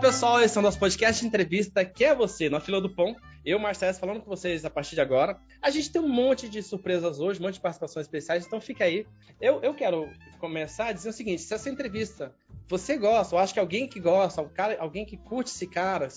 pessoal, esse é o nosso podcast entrevista, que é você, na fila do pão. Eu, Marcelo, falando com vocês a partir de agora. A gente tem um monte de surpresas hoje, um monte de participações especiais, então fica aí. Eu, eu quero começar dizendo o seguinte: se essa entrevista você gosta, ou acha que alguém que gosta, alguém que curte esse cara,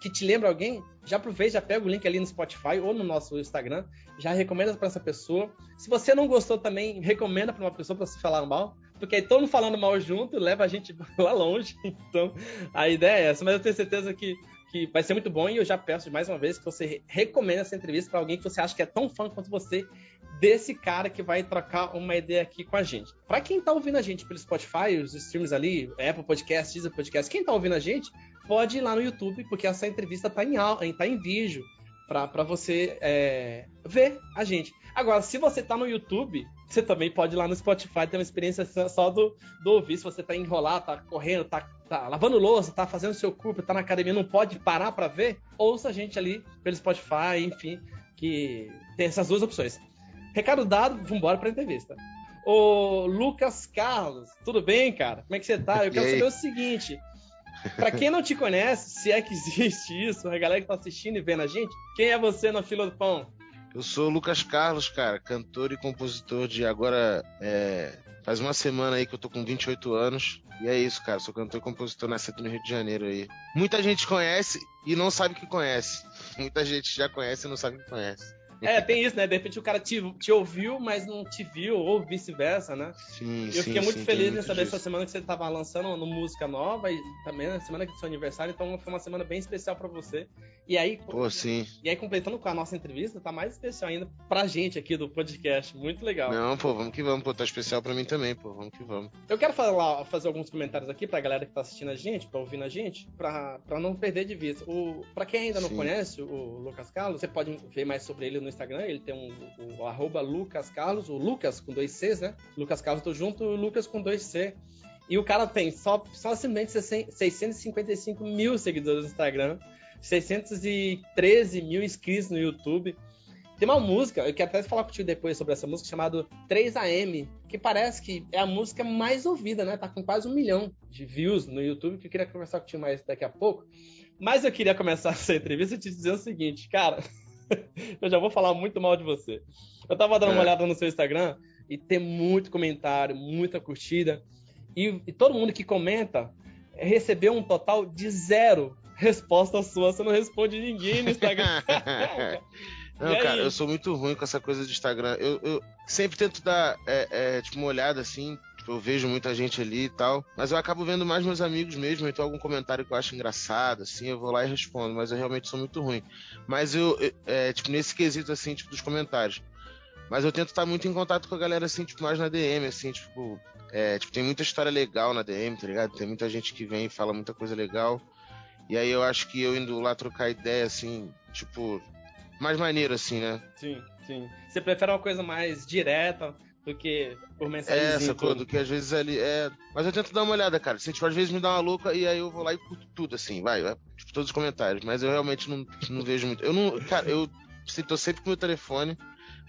que te lembra alguém, já aproveita, já pega o link ali no Spotify ou no nosso Instagram, já recomenda para essa pessoa. Se você não gostou também, recomenda para uma pessoa para se falar mal, porque aí todo mundo falando mal junto leva a gente lá longe. Então, a ideia é essa, mas eu tenho certeza que que vai ser muito bom e eu já peço mais uma vez que você recomenda essa entrevista para alguém que você acha que é tão fã quanto você desse cara que vai trocar uma ideia aqui com a gente. Para quem tá ouvindo a gente pelo Spotify, os streams ali, Apple Podcast, Deezer Podcast, quem tá ouvindo a gente, pode ir lá no YouTube, porque essa entrevista tá em, tá em vídeo para você é, ver a gente. Agora, se você tá no YouTube, você também pode ir lá no Spotify ter uma experiência só do, do ouvir. Se você tá enrolado, tá correndo, tá, tá lavando louça, tá fazendo seu corpo, tá na academia, não pode parar para ver, ouça a gente ali pelo Spotify, enfim, que tem essas duas opções. Recado dado, vambora pra entrevista. Ô Lucas Carlos, tudo bem, cara? Como é que você tá? Eu quero saber o seguinte. Pra quem não te conhece, se é que existe isso, a galera que tá assistindo e vendo a gente, quem é você na fila do pão? Eu sou o Lucas Carlos, cara, cantor e compositor de agora. É, faz uma semana aí que eu tô com 28 anos. E é isso, cara. Sou cantor e compositor nascido no Rio de Janeiro aí. Muita gente conhece e não sabe que conhece. Muita gente já conhece e não sabe que conhece. É, tem isso, né? De repente o cara te, te ouviu, mas não te viu, ou vice-versa, né? Sim, Eu fiquei sim, muito sim, feliz em saber disso. essa semana que você estava lançando uma música nova e também na semana que é seu aniversário, então foi uma semana bem especial para você. E aí, Pô, sim. e aí completando com a nossa entrevista, tá mais especial ainda pra gente aqui do podcast. Muito legal. Não, pô, vamos que vamos, pô, tá especial pra mim também, pô, vamos que vamos. Eu quero falar, fazer alguns comentários aqui pra galera que tá assistindo a gente, pra ouvindo a gente, pra, pra não perder de vista. O, pra quem ainda não Sim. conhece o Lucas Carlos, você pode ver mais sobre ele no Instagram, ele tem um, o, arroba Lucas Carlos, o Lucas com dois Cs, né? Lucas Carlos tô junto, o Lucas com dois C. E o cara tem só, só simplesmente 655 mil seguidores no Instagram, 613 mil inscritos no YouTube. Tem uma música, eu quero até falar contigo depois sobre essa música, chamada 3AM, que parece que é a música mais ouvida, né? Tá com quase um milhão de views no YouTube, que eu queria conversar contigo mais daqui a pouco. Mas eu queria começar essa entrevista te dizer o seguinte, cara, eu já vou falar muito mal de você. Eu tava dando uma É. olhada no seu Instagram e tem muito comentário, muita curtida, e, e todo mundo que comenta recebeu um total de zero resposta sua. Você não responde ninguém no Instagram. Não, cara, eu sou muito ruim com essa coisa de Instagram. Eu, eu sempre tento dar, é, é, tipo, uma olhada assim. Eu vejo muita gente ali e tal. Mas eu acabo vendo mais meus amigos mesmo. Então, algum comentário que eu acho engraçado, assim, eu vou lá e respondo. Mas eu realmente sou muito ruim. Mas eu, eu- é, tipo, nesse quesito, assim, tipo, dos comentários. Mas eu tento estar muito em contato com a galera, assim, tipo, mais na DM, assim, tipo. É, tipo, tem muita história legal na DM, tá ligado? Tem muita gente que vem e fala muita coisa legal. E aí eu acho que eu indo lá trocar ideia, assim, tipo, mais maneiro, assim, né? Sim, sim. Você prefere uma coisa mais direta do que por mensagem? É, sacou? Do que às vezes ali. É... Mas eu tento dar uma olhada, cara. Tipo, às vezes me dá uma louca e aí eu vou lá e curto tudo, assim, vai, vai. Tipo, todos os comentários. Mas eu realmente não, não vejo muito. Eu não. Cara, eu tô sempre com o meu telefone,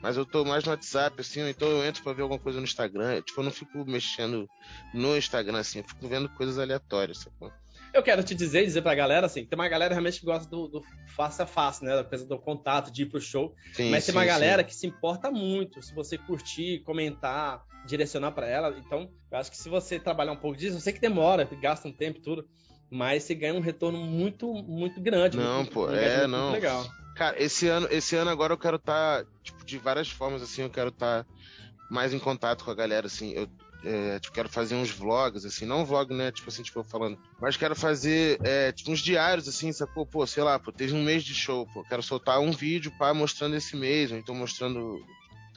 mas eu tô mais no WhatsApp, assim, então eu entro pra ver alguma coisa no Instagram. Tipo, eu não fico mexendo no Instagram, assim, eu fico vendo coisas aleatórias, sacou? Eu quero te dizer, dizer pra galera, assim, tem uma galera realmente que gosta do, do face a face, né? Da coisa do contato, de ir pro show. Sim, Mas tem sim, uma sim. galera que se importa muito se você curtir, comentar, direcionar pra ela. Então, eu acho que se você trabalhar um pouco disso, eu sei que demora, gasta um tempo e tudo, mas você ganha um retorno muito, muito grande. Não, muito, pô, um é, não. Legal. Cara, esse ano, esse ano agora eu quero estar, tipo, de várias formas, assim, eu quero estar mais em contato com a galera, assim, eu é, tipo, quero fazer uns vlogs, assim, não vlog, né, tipo assim, tipo, falando, mas quero fazer, é, tipo, uns diários, assim, sacou? Pô, sei lá, pô, teve um mês de show, pô, quero soltar um vídeo, pá, mostrando esse mês, ou então mostrando,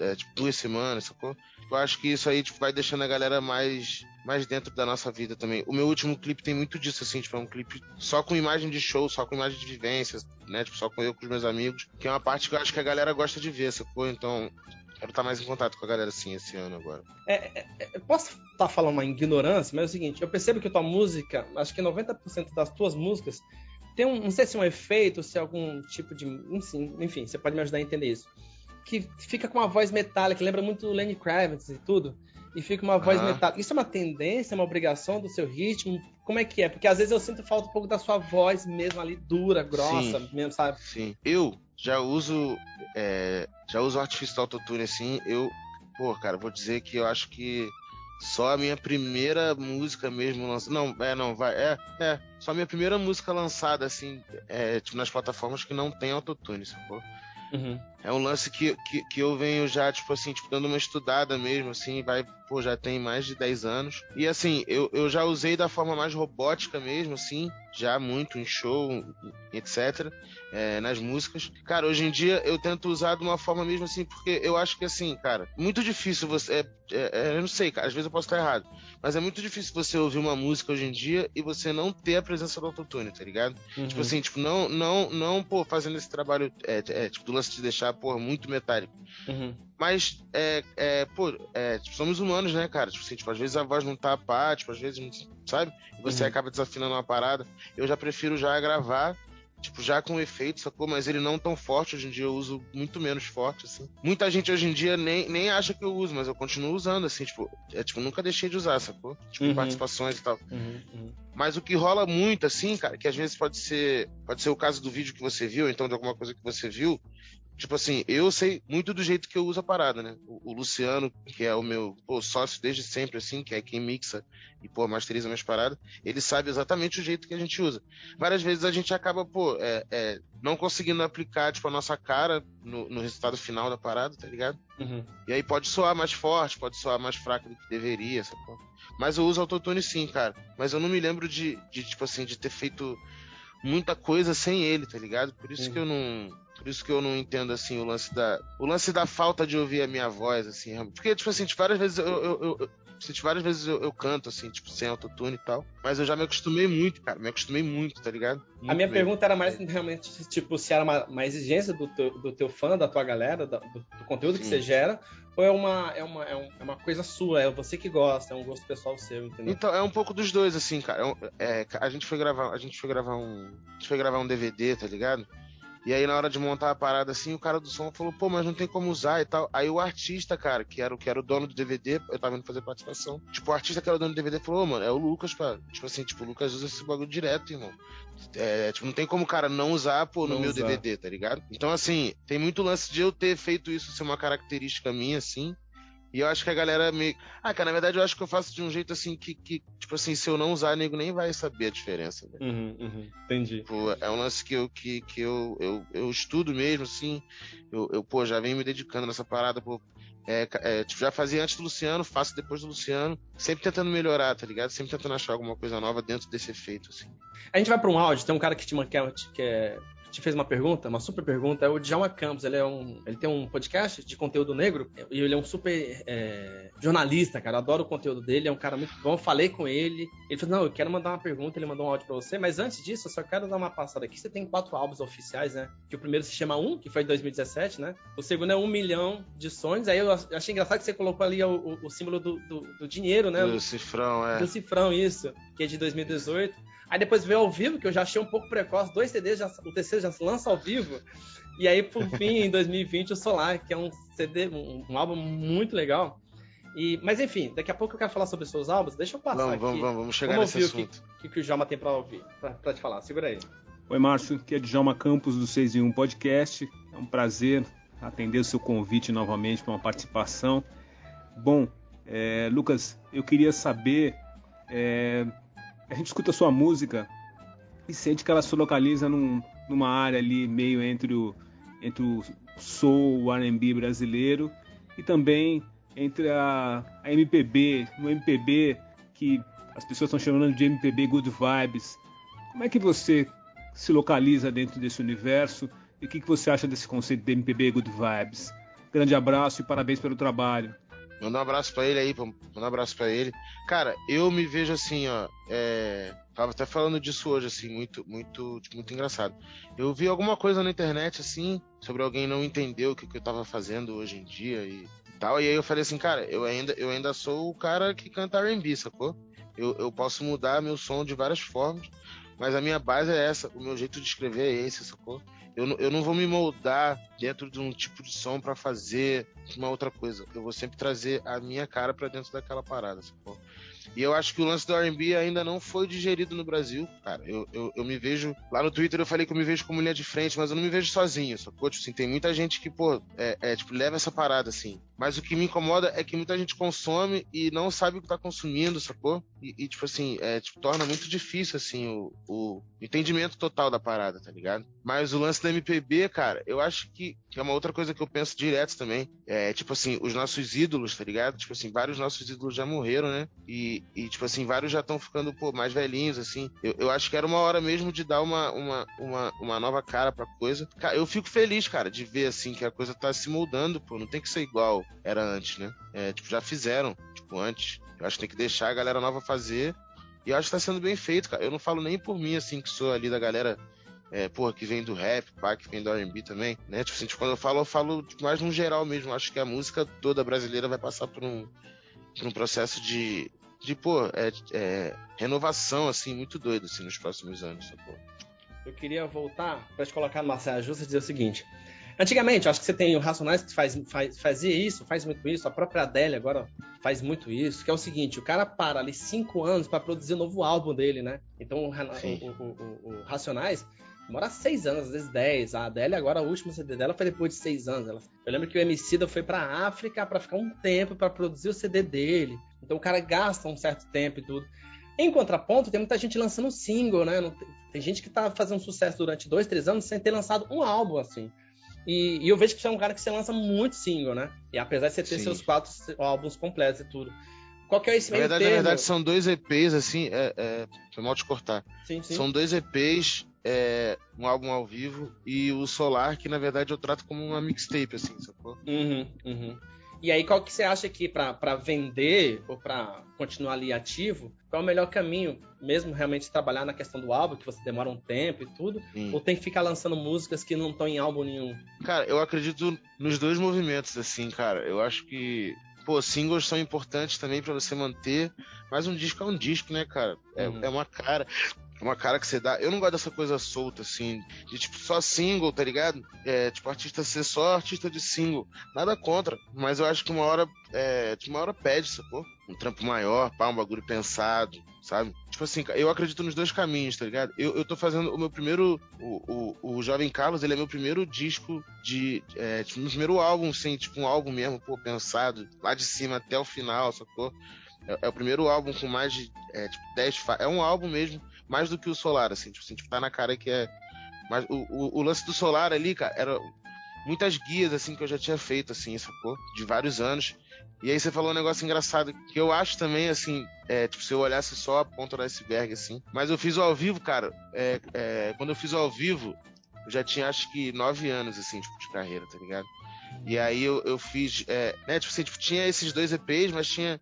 é, tipo, duas semanas, sacou? Eu acho que isso aí, tipo, vai deixando a galera mais, mais dentro da nossa vida também. O meu último clipe tem muito disso, assim, tipo, é um clipe só com imagem de show, só com imagem de vivências, né? Tipo, só com eu com os meus amigos. Que é uma parte que eu acho que a galera gosta de ver, sacou? Então, quero estar mais em contato com a galera, assim, esse ano agora. É, é, é, posso estar falando uma ignorância, mas é o seguinte, eu percebo que tua música, acho que 90% das tuas músicas tem um, não sei se é um efeito, se é algum tipo de, enfim, enfim, você pode me ajudar a entender isso. Que fica com uma voz metálica, lembra muito o Lenny Kravitz e tudo. E fica uma voz metálica. Isso é uma tendência, uma obrigação do seu ritmo? Como é que é? Porque às vezes eu sinto falta um pouco da sua voz mesmo ali, dura, grossa, Sim. mesmo, sabe? Sim. Eu já uso. é, já uso artifício autotune assim. Eu. Pô, cara, vou dizer que eu acho que só a minha primeira música mesmo lançada. Não, é, não, vai. É, é. Só a minha primeira música lançada, assim, é, tipo, nas plataformas que não tem autotune, sacou? Uhum. É um lance que, que, que eu venho já, tipo assim, tipo, dando uma estudada mesmo, assim, vai, pô, já tem mais de 10 anos. E assim, eu, eu já usei da forma mais robótica mesmo, assim, já muito em show, etc. é, nas músicas. Cara, hoje em dia eu tento usar de uma forma mesmo assim, porque eu acho que assim, cara, muito difícil você. É, é, é, eu não sei, cara, às vezes eu posso estar errado. Mas é muito difícil você ouvir uma música hoje em dia e você não ter a presença do autotune, tá ligado? Uhum. Tipo assim, tipo, não, não, não, pô, fazendo esse trabalho, é, é, tipo, do lance de deixar, pô, muito metálico. Uhum. Mas, é, é, pô, é, tipo, somos humanos, né, cara? Tipo assim, tipo, às vezes a voz não tá pá, tipo, às vezes, não- sabe? Você Uhum. acaba desafinando uma parada. Eu já prefiro já gravar, tipo, já com efeito, sacou? Mas ele não tão forte, hoje em dia eu uso muito menos forte, assim. Muita gente hoje em dia nem, nem acha que eu uso, mas eu continuo usando, assim, tipo, é, tipo, nunca deixei de usar, sacou? Tipo, Uhum. participações e tal. Uhum. Uhum. Mas o que rola muito, assim, cara, que às vezes pode ser, pode ser o caso do vídeo que você viu, então de alguma coisa que você viu. Tipo assim, eu sei muito do jeito que eu uso a parada, né? O, o Luciano, que é o meu pô, sócio desde sempre, assim, que é quem mixa e, pô, masteriza minhas paradas, ele sabe exatamente o jeito que a gente usa. Várias vezes a gente acaba, pô, é, é, não conseguindo aplicar, tipo, a nossa cara no, no resultado final da parada, tá ligado? Uhum. E aí pode soar mais forte, pode soar mais fraco do que deveria, sacou? Mas eu uso autotune sim, cara. Mas eu não me lembro de, de tipo assim, de ter feito muita coisa sem ele, tá ligado? Por isso Uhum. que eu não. Por isso que eu não entendo assim o lance da. O lance da falta de ouvir a minha voz, assim. Porque, tipo assim, de várias vezes eu. eu, eu- de várias vezes eu, eu canto, assim, tipo, sem autotune e tal. Mas eu já me acostumei muito, cara. Me acostumei muito, tá ligado? A Muito minha mesmo. pergunta era mais realmente, tipo, se era uma, uma exigência do teu, do teu fã, da tua galera, do, do conteúdo que Sim. você gera, ou é uma, é, uma, é, um- é uma coisa sua, é você que gosta, é um gosto pessoal seu, entendeu? Então, é um pouco dos dois, assim, cara. É um- é, a gente foi gravar, a gente foi gravar um. A gente foi gravar um DVD, tá ligado? E aí, na hora de montar a parada, assim, o cara do som falou, pô, mas não tem como usar e tal. Aí o artista, cara, que era, o- que era o dono do DVD, eu tava indo fazer participação. Tipo, o artista que era o dono do DVD falou, ô, mano, é o Lucas, pá. Tipo assim, tipo, o Lucas usa esse bagulho direto, irmão. É, tipo, não tem como o cara não usar, pô, no Não meu usar. DVD, tá ligado? Então, assim, tem muito lance de eu ter feito isso ser uma característica minha, assim. E eu acho que a galera me. Ah, cara, na verdade eu acho que eu faço de um jeito assim que, que tipo assim, se eu não usar, nego nem vai saber a diferença, velho. Uhum, uhum, entendi. Tipo, é um lance que eu, que, que eu, eu, eu estudo mesmo, assim. Eu, eu, pô, já venho me dedicando nessa parada, pô. É, é, tipo, já fazia antes do Luciano, faço depois do Luciano. Sempre tentando melhorar, tá ligado? Sempre tentando achar alguma coisa nova dentro desse efeito, assim. A gente vai para um áudio, tem um cara que te, man- que é- que é- te fez uma pergunta, uma super pergunta, é o Djalma Campos, ele é um, ele tem um podcast de conteúdo negro, e ele é um super é, jornalista, cara, eu adoro o conteúdo dele, é um cara muito bom, eu falei com ele, ele falou, não, eu quero mandar uma pergunta, ele mandou um áudio pra você, mas antes disso, eu só quero dar uma passada aqui, você tem quatro álbuns oficiais, né, que o primeiro se chama Um, que foi em 2017, né, o segundo é Um Milhão de Sonhos, aí eu achei engraçado que você colocou ali o, o- o símbolo do, do- do dinheiro, né, O cifrão, é. do Cifrão, isso, que é de 2018. Aí depois veio ao vivo, que eu já achei um pouco precoce, dois CDs, já, o terceiro já se lança ao vivo. E aí, por fim, em 2020, o Solar, que é um CD, um, um álbum muito legal. E, mas enfim, daqui a pouco eu quero falar sobre os seus álbuns. Deixa eu passar Vamos, aqui. vamos, vamos, vamos chegar Vamos nesse ouvir o assunto. que, que, que o Jama tem pra ouvir, pra, pra te falar. Segura aí. Oi, Márcio, aqui é Djalma Campos do 6 em 1 Podcast. É um prazer atender o seu convite novamente para uma participação. Bom, é, Lucas, eu queria saber. é, a gente escuta a sua música e sente que ela se localiza num- numa área ali meio entre o, entre o soul, o R&B brasileiro e também entre a, a MPB, no MPB que as pessoas estão chamando de MPB Good Vibes. Como é que você se localiza dentro desse universo e o que, que você acha desse conceito de MPB Good Vibes? Grande abraço e parabéns pelo trabalho. Manda um abraço pra ele aí. Manda um abraço pra ele. Cara, eu me vejo assim, ó. É... Tava até falando disso hoje, assim, muito, muito, tipo, muito engraçado. Eu vi alguma coisa na internet, assim, sobre alguém não entender o que, que eu tava fazendo hoje em dia e tal. E aí eu falei assim, cara, eu ainda, eu ainda sou o cara que canta R&B, sacou? Eu, eu posso mudar meu som de várias formas. Mas a minha base é essa, o meu jeito de escrever é esse, sacou? Eu, eu não vou me moldar dentro de um tipo de som para fazer uma outra coisa. Eu vou sempre trazer a minha cara para dentro daquela parada, sacou? E eu acho que o lance do R&B ainda não foi digerido no Brasil, cara. Eu, eu, eu, me vejo... Lá no Twitter eu falei que eu me vejo como linha de frente, mas eu não me vejo sozinho, sacou? Tipo assim, tem muita gente que, pô, é, é, tipo, leva essa parada, assim. Mas o que me incomoda é que muita gente consome e não sabe o que tá consumindo, sacou? E, e tipo assim, é, tipo, torna muito difícil, assim, o, o, entendimento total da parada, tá ligado? Mas o lance da MPB, cara, eu acho que, que é uma outra coisa que eu penso direto também. É, tipo assim, os nossos ídolos, tá ligado? Tipo assim, vários nossos ídolos já morreram, né? E, e tipo assim, vários já estão ficando, pô, mais velhinhos, assim. Eu, eu acho que era uma hora mesmo de dar uma, uma, uma, uma nova cara pra coisa. Eu fico feliz, cara, de ver, assim, que a coisa tá se moldando, pô. Não tem que ser igual era antes, né? É, tipo, já fizeram, tipo, antes. Eu acho que tem que deixar a galera nova fazer. E eu acho que tá sendo bem feito, cara. Eu não falo nem por mim, assim, que sou ali da galera é, porra, que vem do rap, pá, que vem do R&B também, né? Tipo assim, tipo, quando eu falo, eu falo tipo, mais no geral mesmo. Acho que a música toda brasileira vai passar por um, por um processo de, de pô, é, é, renovação, assim, muito doido, assim, nos próximos anos? Eu queria voltar para te colocar numa saia justa e dizer o seguinte. Antigamente, acho que você tem o Racionais que faz, faz, fazia isso, faz muito isso, a própria Adele agora faz muito isso, que é o seguinte, o cara para ali cinco anos para produzir o um novo álbum dele, né? Então o, o, o, o, Racionais demora seis anos, às vezes dez. A Adele agora, o último CD dela foi depois de seis anos. eu lembro que o Emicida foi pra África para ficar um tempo para produzir o CD dele. Então o cara gasta um certo tempo e tudo. Em contraponto, tem muita gente lançando single, né? Tem, tem gente que tá fazendo sucesso durante dois, três anos sem ter lançado um álbum, assim. E, e, eu vejo que você é um cara que você lança muito single, né? E apesar de você ter Sim. seus quatro álbuns completos e tudo. Qual que é esse meio na verdade, termo? Na verdade, são dois EPs, assim, é, é, foi mal te cortar. Sim, sim. São dois EPs, é, um álbum ao vivo, e o Solar, que na verdade eu trato como uma mixtape, assim, sacou? Uhum, uhum. E aí, qual que você acha que para vender ou para continuar ali ativo, qual é o melhor caminho? Mesmo realmente trabalhar na questão do álbum, que você demora um tempo e tudo, Sim. ou tem que ficar lançando músicas que não estão em álbum nenhum? Cara, eu acredito nos dois movimentos, assim, cara. Eu acho que pô, singles são importantes também para você manter, mas um disco é um disco, né, cara? É, uhum. é uma cara uma cara que você dá. Eu não gosto dessa coisa solta, assim, de tipo, só single, tá ligado? É, tipo, artista ser só artista de single. Nada contra, mas eu acho que uma hora, é, de uma hora pede, sacou? Um trampo maior, pá, um bagulho pensado, sabe? Tipo assim, eu acredito nos dois caminhos, tá ligado? Eu, eu tô fazendo o meu primeiro. O, o, o Jovem Carlos, ele é meu primeiro disco de. É, tipo, meu primeiro álbum, assim, tipo, um álbum mesmo, pô, pensado, lá de cima até o final, sacou? É, é o primeiro álbum com mais de é, tipo, 10 É um álbum mesmo mais do que o Solar, assim, tipo, assim, tipo tá na cara que é. Mas o, o, o, lance do Solar ali, cara, era muitas guias, assim, que eu já tinha feito, assim, sacou? De vários anos. E aí você falou um negócio engraçado, que eu acho também, assim, é, tipo, se eu olhasse só a ponta do iceberg, assim. Mas eu fiz o ao vivo, cara, é, é, quando eu fiz o ao vivo, eu já tinha acho que nove anos, assim, tipo, de carreira, tá ligado? E aí eu, eu fiz, é, né, tipo assim, tipo, tinha esses dois EPs, mas tinha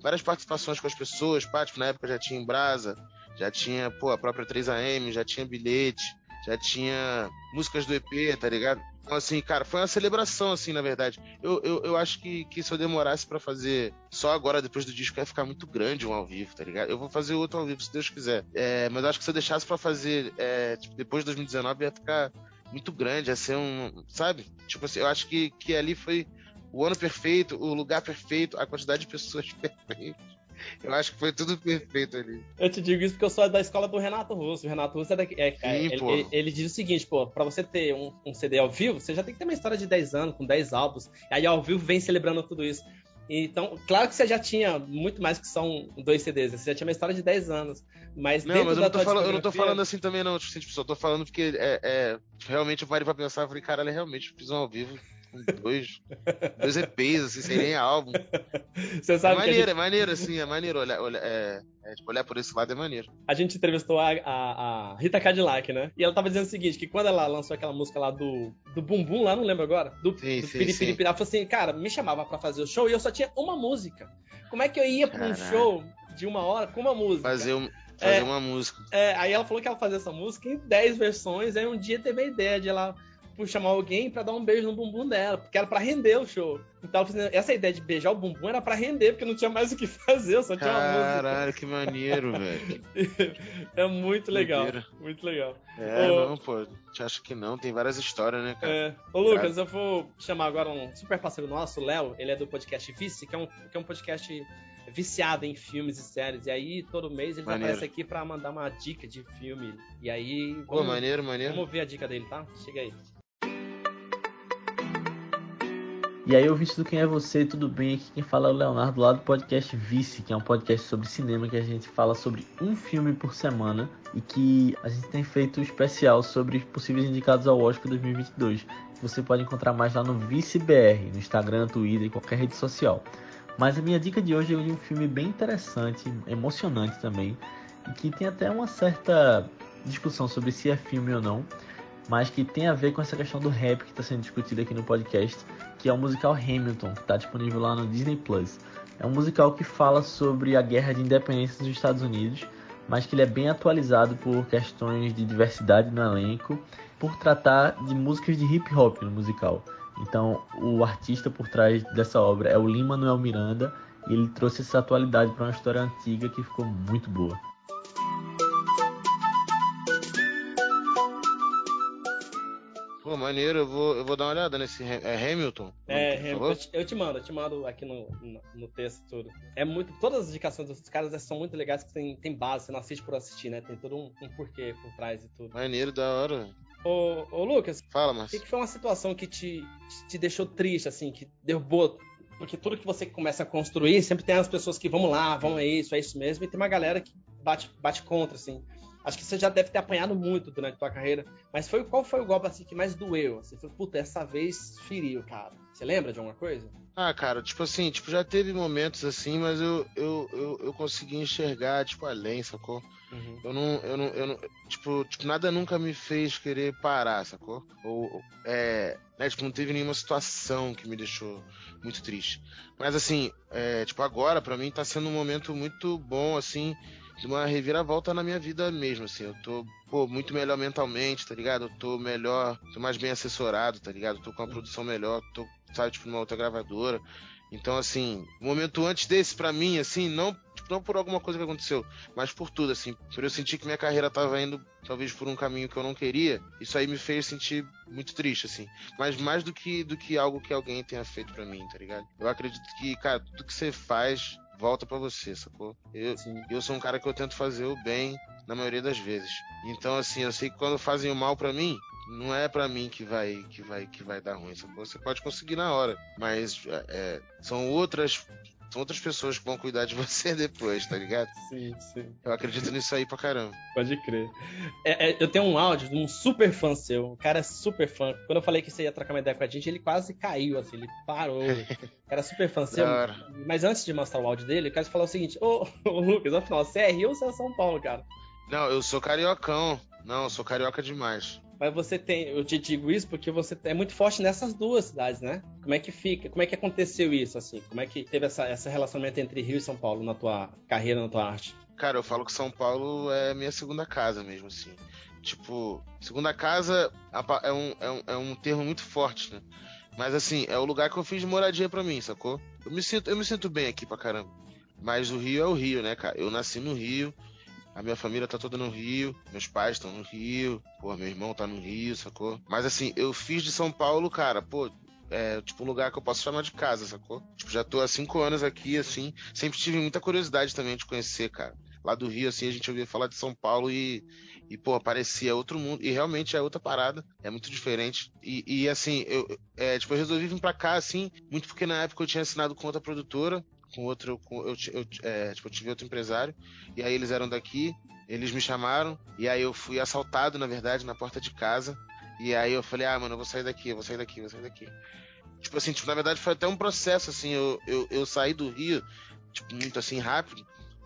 várias participações com as pessoas, pá, tipo, na época já tinha em Brasa, já tinha, pô, a própria 3AM, já tinha bilhete, já tinha músicas do EP, tá ligado? Então, assim, cara, foi uma celebração, assim, na verdade. Eu, eu, eu acho que, que se eu demorasse para fazer só agora, depois do disco, ia ficar muito grande um ao vivo, tá ligado? Eu vou fazer outro ao vivo, se Deus quiser. É, mas eu acho que se eu deixasse para fazer é, tipo, depois de 2019, ia ficar muito grande, ia ser um. Sabe? Tipo assim, eu acho que, que ali foi o ano perfeito, o lugar perfeito, a quantidade de pessoas perfeitas. Eu acho que foi tudo perfeito ali. Eu te digo isso porque eu sou da escola do Renato Russo. O Renato Russo é, daqui, é, Sim, é ele, ele, diz o seguinte, pô, pra você ter um, um, CD ao vivo, você já tem que ter uma história de 10 anos, com 10 álbuns. Aí ao vivo vem celebrando tudo isso. Então, claro que você já tinha muito mais que são dois CDs, você já tinha uma história de 10 anos. Mas não, mas eu não, tô falando, eu não tô falando assim também, não. Tipo, só tô falando porque é, é realmente eu parei pra pensar e falei, caralho, realmente fiz um ao vivo com dois, dois EPs, assim, sem nem álbum. Você sabe é maneiro, gente... é maneiro, assim, é maneiro olhar, olhar, é, é, tipo, olhar por esse lado é maneiro. A gente entrevistou a, a, a, Rita Cadillac, né? E ela tava dizendo o seguinte, que quando ela lançou aquela música lá do, do Bumbum, lá, não lembro agora, do, sim, do sim, Piripiri, ela falou assim, cara, me chamava pra fazer o show e eu só tinha uma música. Como é que eu ia pra um show de uma hora com uma música? Fazer um... Fazer é, uma música. É, aí ela falou que ela fazia essa música em 10 versões, aí um dia teve a ideia de ela tipo, chamar alguém pra dar um beijo no bumbum dela, porque era pra render o show. Então, essa ideia de beijar o bumbum era pra render, porque não tinha mais o que fazer, só tinha Caralho, uma música. Caralho, que maneiro, velho. é muito legal. Muito legal. É, Ô, não, pô. Te acho que não, tem várias histórias, né, cara? É. Ô, Lucas, eu vou chamar agora um super parceiro nosso, o Léo, ele é do podcast Vice, que é um, que é um podcast viciado em filmes e séries. E aí, todo mês, ele maneiro. aparece aqui pra mandar uma dica de filme. E aí. Vamos, Pô, maneiro, maneiro. Vamos ver a dica dele, tá? Chega aí. E aí, ouvinte do Quem é Você, tudo bem? Aqui quem fala é o Leonardo, lá do podcast Vice, que é um podcast sobre cinema que a gente fala sobre um filme por semana e que a gente tem feito um especial sobre possíveis indicados ao Oscar 2022. Você pode encontrar mais lá no Vice BR, no Instagram, Twitter e qualquer rede social. Mas a minha dica de hoje é de um filme bem interessante, emocionante também, e que tem até uma certa discussão sobre se é filme ou não, mas que tem a ver com essa questão do rap que está sendo discutido aqui no podcast, que é o musical Hamilton, que está disponível lá no Disney Plus. É um musical que fala sobre a guerra de independência dos Estados Unidos, mas que ele é bem atualizado por questões de diversidade no elenco, por tratar de músicas de hip hop no musical. Então, o artista por trás dessa obra é o Lima Manuel Miranda e ele trouxe essa atualidade para uma história antiga que ficou muito boa. Pô, maneiro, eu vou, eu vou dar uma olhada nesse é Hamilton. É, Hamilton. Eu te, eu te, mando, eu te mando aqui no, no, no, texto tudo. É muito. Todas as indicações dos caras são muito legais, que tem, tem base, você não assiste por assistir, né? Tem todo um, um porquê por trás e tudo. Maneiro, da hora. Ô, ô Lucas. Fala, mas. O que, foi uma situação que te, te deixou triste, assim, que derrubou? Porque tudo que você começa a construir, sempre tem as pessoas que, vamos lá, vamos, é isso, é isso mesmo, e tem uma galera que bate, bate contra, assim. Acho que você já deve ter apanhado muito durante a tua carreira, mas foi qual foi o golpe assim que mais doeu? Você falou, puta, essa vez feriu, cara. Você lembra de alguma coisa? Ah, cara, tipo assim, tipo, já teve momentos assim, mas eu, eu, eu, eu consegui enxergar, tipo, além, sacou? Uhum. Eu, não, eu não, eu não, tipo, tipo, nada nunca me fez querer parar, sacou? Ou, é, né, tipo, não teve nenhuma situação que me deixou muito triste. Mas assim, é, tipo, agora, para mim, tá sendo um momento muito bom, assim, de uma reviravolta na minha vida mesmo, assim. Eu tô, pô, muito melhor mentalmente, tá ligado? Eu tô melhor, tô mais bem assessorado, tá ligado? Eu tô com uma produção melhor, tô, sabe, tipo, numa outra gravadora. Então, assim, o momento antes desse, para mim, assim, não, não por alguma coisa que aconteceu, mas por tudo, assim, por eu sentir que minha carreira tava indo, talvez, por um caminho que eu não queria, isso aí me fez sentir muito triste, assim. Mas mais do que, do que algo que alguém tenha feito para mim, tá ligado? Eu acredito que, cara, tudo que você faz volta para você, sacou? Eu, eu sou um cara que eu tento fazer o bem na maioria das vezes. Então, assim, eu sei que quando fazem o mal para mim, não é para mim que vai que vai que vai dar ruim. Sacou? Você pode conseguir na hora, mas é são outras são outras pessoas que vão cuidar de você depois, tá ligado? Sim, sim. Eu acredito nisso aí pra caramba. Pode crer. É, é, eu tenho um áudio de um super fã seu. O cara é super fã. Quando eu falei que você ia trocar uma ideia com a gente, ele quase caiu, assim, ele parou. O cara é super fã seu. Mas antes de mostrar o áudio dele, eu quero falar o seguinte: Ô, ô Lucas, afinal, você é Rio ou você é São Paulo, cara? Não, eu sou cariocão. Não, eu sou carioca demais. Mas você tem, eu te digo isso porque você é muito forte nessas duas cidades, né? Como é que fica? Como é que aconteceu isso assim? Como é que teve essa, essa relacionamento entre Rio e São Paulo na tua carreira, na tua arte? Cara, eu falo que São Paulo é minha segunda casa mesmo, assim. Tipo, segunda casa é um, é um, é um termo muito forte, né? Mas assim, é o lugar que eu fiz de moradia para mim, sacou? Eu me, sinto, eu me sinto bem aqui pra caramba. Mas o Rio é o Rio, né, cara? Eu nasci no Rio, a minha família tá toda no Rio, meus pais estão no Rio, pô, meu irmão tá no Rio, sacou? Mas assim, eu fiz de São Paulo, cara, pô, é tipo um lugar que eu posso chamar de casa, sacou? Tipo, já tô há cinco anos aqui, assim. Sempre tive muita curiosidade também de conhecer, cara. Lá do Rio, assim, a gente ouvia falar de São Paulo e, e pô, parecia outro mundo. E realmente é outra parada. É muito diferente. E, e assim, eu, é, tipo, eu resolvi vir pra cá, assim, muito porque na época eu tinha assinado com outra produtora com outro. Com, eu, eu, é, tipo, eu tive outro empresário, e aí eles eram daqui, eles me chamaram, e aí eu fui assaltado, na verdade, na porta de casa. E aí eu falei, ah, mano, eu vou sair daqui, eu vou sair daqui, eu vou sair daqui. Tipo assim, tipo, na verdade foi até um processo, assim, eu, eu, eu saí do Rio, tipo, muito assim, rápido,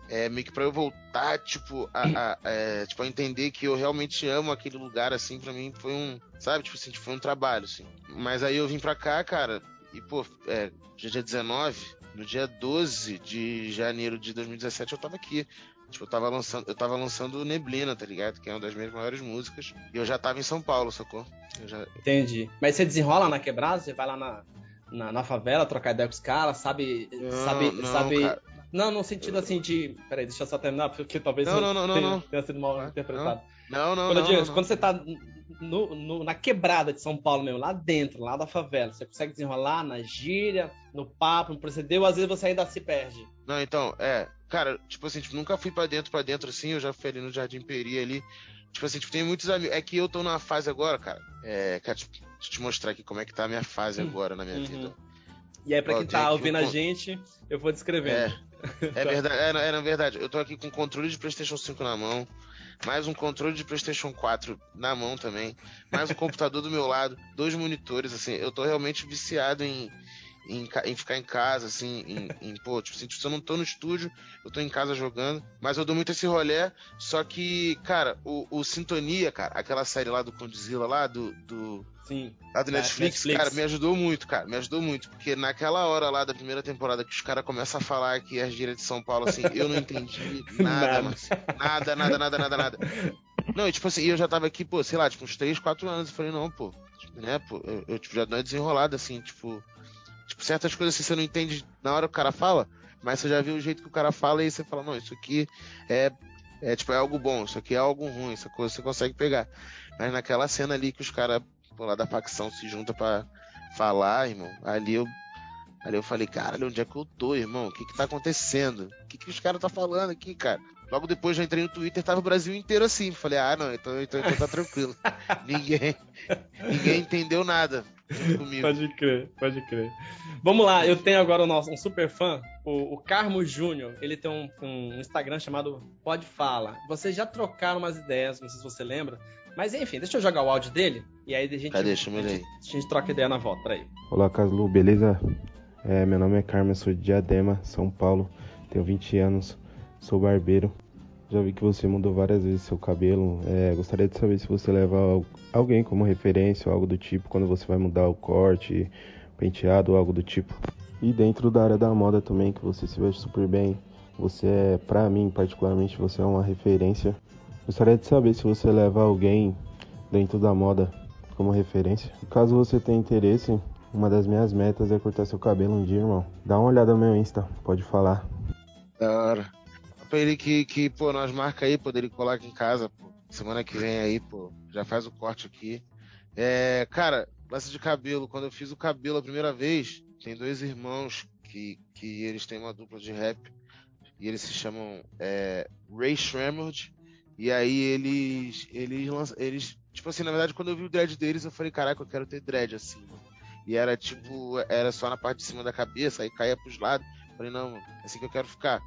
é, meio que pra eu voltar, tipo, a, a é, tipo, a entender que eu realmente amo aquele lugar, assim, pra mim foi um, sabe, tipo assim, tipo, foi um trabalho, assim. Mas aí eu vim pra cá, cara, e, pô, é, dia 19, no dia 12 de janeiro de 2017 eu tava aqui. Tipo, eu tava lançando, eu tava lançando Neblina, tá ligado? Que é uma das minhas maiores músicas. E eu já tava em São Paulo, sacou? Já... Entendi. Mas você desenrola na quebrada? Você vai lá na, na, na favela trocar ideia com os caras, sabe? Não, sabe, não, sabe. cara. Não, no sentido assim de. Peraí, deixa eu só terminar, porque talvez Não, não, não, não, tenha, não. tenha sido mal interpretado. Não, não, Quando, não. digo, não. quando você tá no- no- na quebrada de São Paulo mesmo, lá dentro, lá da favela, você consegue desenrolar na gíria, no papo, no procedeu, às vezes você ainda se perde. Não, então, é. Cara, tipo assim, tipo, nunca fui pra dentro, pra dentro assim, eu já fui ali no Jardim Peri ali. Tipo assim, tipo, tem muitos amigos. É que eu tô numa fase agora, cara. É, cara, tipo, deixa eu te mostrar aqui como é que tá a minha fase Hum, agora na minha uhum. vida. E aí, pra Ó, quem tá ouvindo a gente, eu vou descrevendo. É verdade, é, é, na verdade. Eu tô aqui com controle de PlayStation 5 na mão, mais um controle de PlayStation 4 na mão também, mais um computador do meu lado, dois monitores, assim. Eu tô realmente viciado em, em, em ficar em casa, assim, em, em pô, tipo assim, se eu não tô no estúdio, eu tô em casa jogando, mas eu dou muito esse rolé. Só que, cara, o, o Sintonia, cara, aquela série lá do Condzilla lá, do. do Sim. Lá do Da Netflix, Netflix. cara, me ajudou muito, cara. Me ajudou muito. Porque naquela hora lá da primeira temporada que os caras começam a falar que as gírias de São Paulo, assim, eu não entendi nada, Nada. mas nada, nada, nada, nada, nada. Não, e tipo assim, eu já tava aqui, pô, sei lá, tipo, uns 3, 4 anos. Eu falei, não, pô, tipo, né, pô, eu, eu, tipo, já dou uma desenrolada, assim, tipo. Tipo, certas coisas assim você não entende na hora que o cara fala, mas você já viu o jeito que o cara fala e você fala, não, isso aqui é. É tipo, é algo bom, isso aqui é algo ruim, essa coisa você consegue pegar. Mas naquela cena ali que os caras lá da facção se junta pra falar, irmão, ali eu. Ali eu falei, caralho, onde é que eu tô, irmão? O que que tá acontecendo? O que que os caras tá falando aqui, cara? Logo depois eu entrei no Twitter, tava o Brasil inteiro assim. Falei, ah, não, então, então, então tá tranquilo. ninguém, ninguém entendeu nada comigo. Pode crer, pode crer. Vamos lá, eu tenho agora o nosso, um super fã, o, o Carmo Júnior. Ele tem um, um Instagram chamado Pode Fala. Vocês já trocaram umas ideias, não sei se você lembra. Mas enfim, deixa eu jogar o áudio dele e aí a gente, Cadê? Chama a ele gente, a gente troca ideia na volta. Peraí. Olá, Caslu, beleza? É, meu nome é Carmen, sou de Diadema, São Paulo, tenho 20 anos, sou barbeiro. Já vi que você mudou várias vezes seu cabelo. É, gostaria de saber se você leva al- alguém como referência ou algo do tipo quando você vai mudar o corte, penteado ou algo do tipo. E dentro da área da moda também, que você se veste super bem. Você é, pra mim particularmente, você é uma referência. Gostaria de saber se você leva alguém dentro da moda como referência. Caso você tenha interesse, uma das minhas metas é cortar seu cabelo um dia, irmão. Dá uma olhada no meu Insta, pode falar. Da hora. Pra ele que, que, pô, nós marca aí, pô, dele colar aqui em casa, pô. Semana que vem aí, pô, já faz o corte aqui. É, cara, lance de cabelo. Quando eu fiz o cabelo a primeira vez, tem dois irmãos que, que eles têm uma dupla de rap. E eles se chamam é, Ray Shremmerd. E aí eles, eles eles, tipo assim, na verdade, quando eu vi o dread deles, eu falei, caraca, eu quero ter dread assim, mano. E era tipo, era só na parte de cima da cabeça, aí caía pros lados. Falei, não, mano, é assim que eu quero ficar.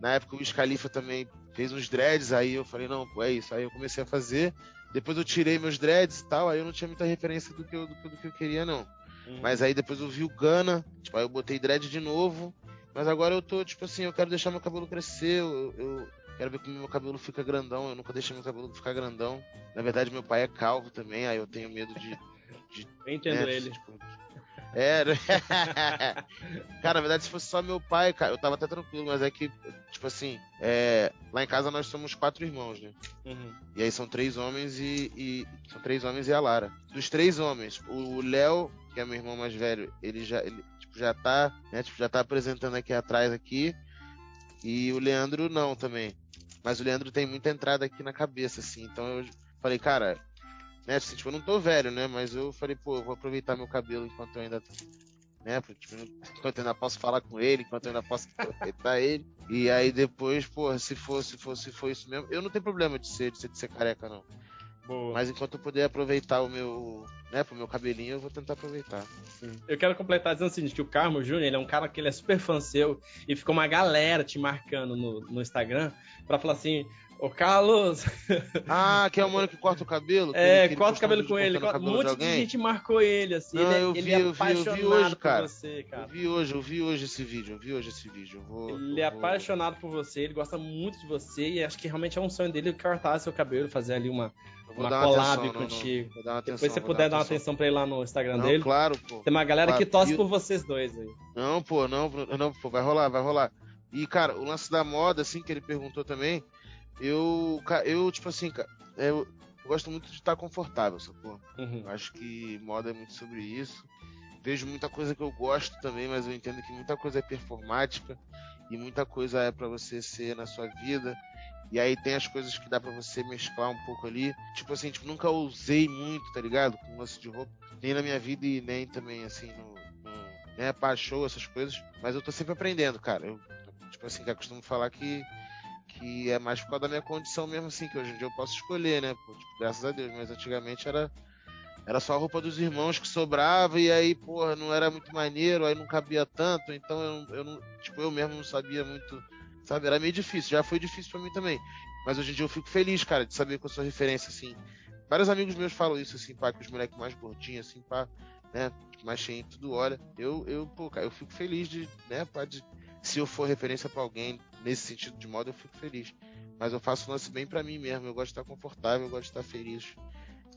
Na época o Wiz Khalifa também fez uns dreads, aí eu falei, não, pô, é isso. Aí eu comecei a fazer. Depois eu tirei meus dreads e tal, aí eu não tinha muita referência do que eu, do do que eu queria, não. Mas aí depois eu vi o Gana, tipo, aí eu botei dread de novo. Mas agora eu tô, tipo assim, eu quero deixar meu cabelo crescer, eu, eu quero ver como meu cabelo fica grandão. Eu nunca deixei meu cabelo ficar grandão. Na verdade, meu pai é calvo também, aí eu tenho medo de. Eu entendo né, ele. tipo, é, né? cara, na verdade, se fosse só meu pai, cara, eu tava até tranquilo, mas é que, tipo assim, é, lá em casa nós somos quatro irmãos, né? Uhum. E aí são três homens e, e- são três homens e a Lara. Dos três homens, o Léo, que é meu irmão mais velho, ele já ele, tipo, já tá, né, tipo, já tá apresentando aqui atrás aqui. E o Leandro não também. Mas o Leandro tem muita entrada aqui na cabeça assim. Então eu falei, cara, né, assim, tipo, eu não tô velho, né, mas eu falei, pô, eu vou aproveitar meu cabelo enquanto eu ainda né, porque, tipo, enquanto eu ainda posso falar com ele, enquanto eu ainda posso aproveitar ele. E aí depois, pô, se for, se for, se for isso mesmo, eu não tenho problema de ser, de ser, de ser careca, não. Boa. Mas enquanto eu puder aproveitar o meu, né, pro meu cabelinho, eu vou tentar aproveitar. Eu quero completar dizendo o seguinte, que o Carmo Júnior, ele é um cara que ele é super fã seu e ficou uma galera te marcando no, no Instagram pra falar assim, ô Carlos, Ah, que é o mano que corta o cabelo? que é, ele- que ele corta o cabelo com ele, cortando o um cabelo monte de, alguém? gente marcou ele, assim, Não, ele, é- eu ele vi, é eu vi, eu vi apaixonado hoje, cara. por você, cara. Eu vi hoje, eu vi hoje esse vídeo, eu vi hoje esse vídeo. Eu vou, Ele é eu vou- apaixonado por você, ele gosta muito de você e acho que realmente é um sonho dele cortar seu cabelo, fazer ali uma, eu uma collab atenção, não, não. contigo. Vou dar uma Depois atenção, você puder dar uma atenção pra ele lá no Instagram Não, dele. claro, pô. Tem uma galera que Claro, torce e- por vocês dois aí. Não, pô, não, não, pô, vai rolar, vai rolar. E, cara, o lance da moda, assim, que ele perguntou também, eu, eu tipo assim, eu, eu gosto muito de estar confortável, sacou? Uhum. Acho que moda é muito sobre isso. Vejo muita coisa que eu gosto também, mas eu entendo que muita coisa é performática e muita coisa é para você ser na sua vida. E aí tem as coisas que dá para você mesclar um pouco ali. Tipo assim, tipo, nunca usei muito, tá ligado? Com lance de roupa. Nem na minha vida e nem também, assim, no, no né, pra show, essas coisas. Mas eu tô sempre aprendendo, cara. Eu, tipo assim, eu costumo falar que que é mais por causa da minha condição mesmo, assim, que hoje em dia eu posso escolher, né? Pô, tipo, graças a Deus, mas antigamente era, era só a roupa dos irmãos que sobrava, e aí, porra, não era muito maneiro, aí não cabia tanto, então eu, eu não, tipo, eu mesmo não sabia muito, sabe? Era meio difícil, já foi difícil para mim também. Mas hoje em dia eu fico feliz, cara, de saber que eu sou referência, assim. Vários amigos meus falam isso, assim, pá, que os moleques mais gordinhos, assim, pá, né? Mais cheio tudo olha. Eu, eu, pô, cara, eu fico feliz de, né, pá, de se eu for referência para alguém nesse sentido de moda, eu fico feliz. Mas eu faço o lance bem para mim mesmo. Eu gosto de estar confortável, eu gosto de estar feliz.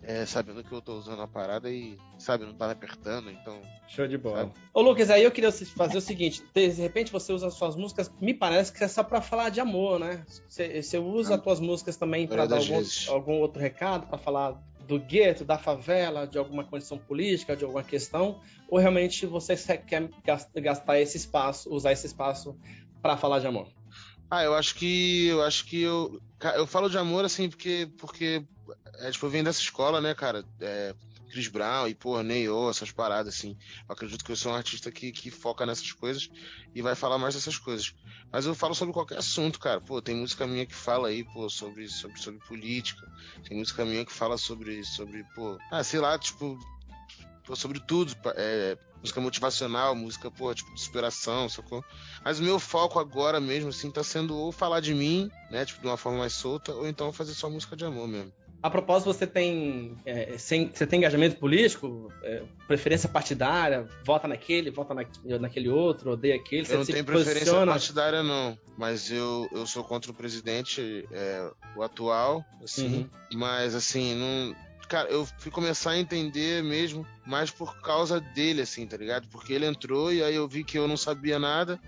É, sabendo que eu tô usando a parada e, sabe, não tá me apertando, então. Show de bola. Sabe? Ô, Lucas, aí eu queria fazer o seguinte: de repente você usa as suas músicas, me parece que é só pra falar de amor, né? Você, você usa ah, as tuas músicas também para dar algum, algum, outro recado, para falar do gueto, da favela, de alguma condição política, de alguma questão, ou realmente você quer gastar esse espaço, usar esse espaço para falar de amor? Ah, eu acho que eu acho que eu eu falo de amor assim porque porque é, tipo, eu venho dessa escola, né, cara? É, Chris Brown e, pô, Neo, essas paradas, assim. Eu acredito que eu sou um artista que, que foca nessas coisas e vai falar mais dessas coisas. Mas eu falo sobre qualquer assunto, cara. Pô, tem música minha que fala aí, pô, sobre, sobre, sobre política. Tem música minha que fala sobre, sobre, pô, ah, sei lá, tipo, pô, sobre tudo. É, música motivacional, música, pô, tipo, de inspiração, sacou? Mas o meu foco agora mesmo, assim, tá sendo ou falar de mim, né, tipo, de uma forma mais solta, ou então fazer só música de amor mesmo. A propósito, você tem, é, sem, você tem engajamento político, é, preferência partidária, vota naquele, vota na, naquele outro, odeia aquele? Eu não tenho preferência posiciona... partidária, não. Mas eu, eu sou contra o presidente, é, o atual, assim. Uhum. Mas, assim, não. Cara, eu fui começar a entender mesmo mais por causa dele, assim, tá ligado? Porque ele entrou e aí eu vi que eu não sabia nada.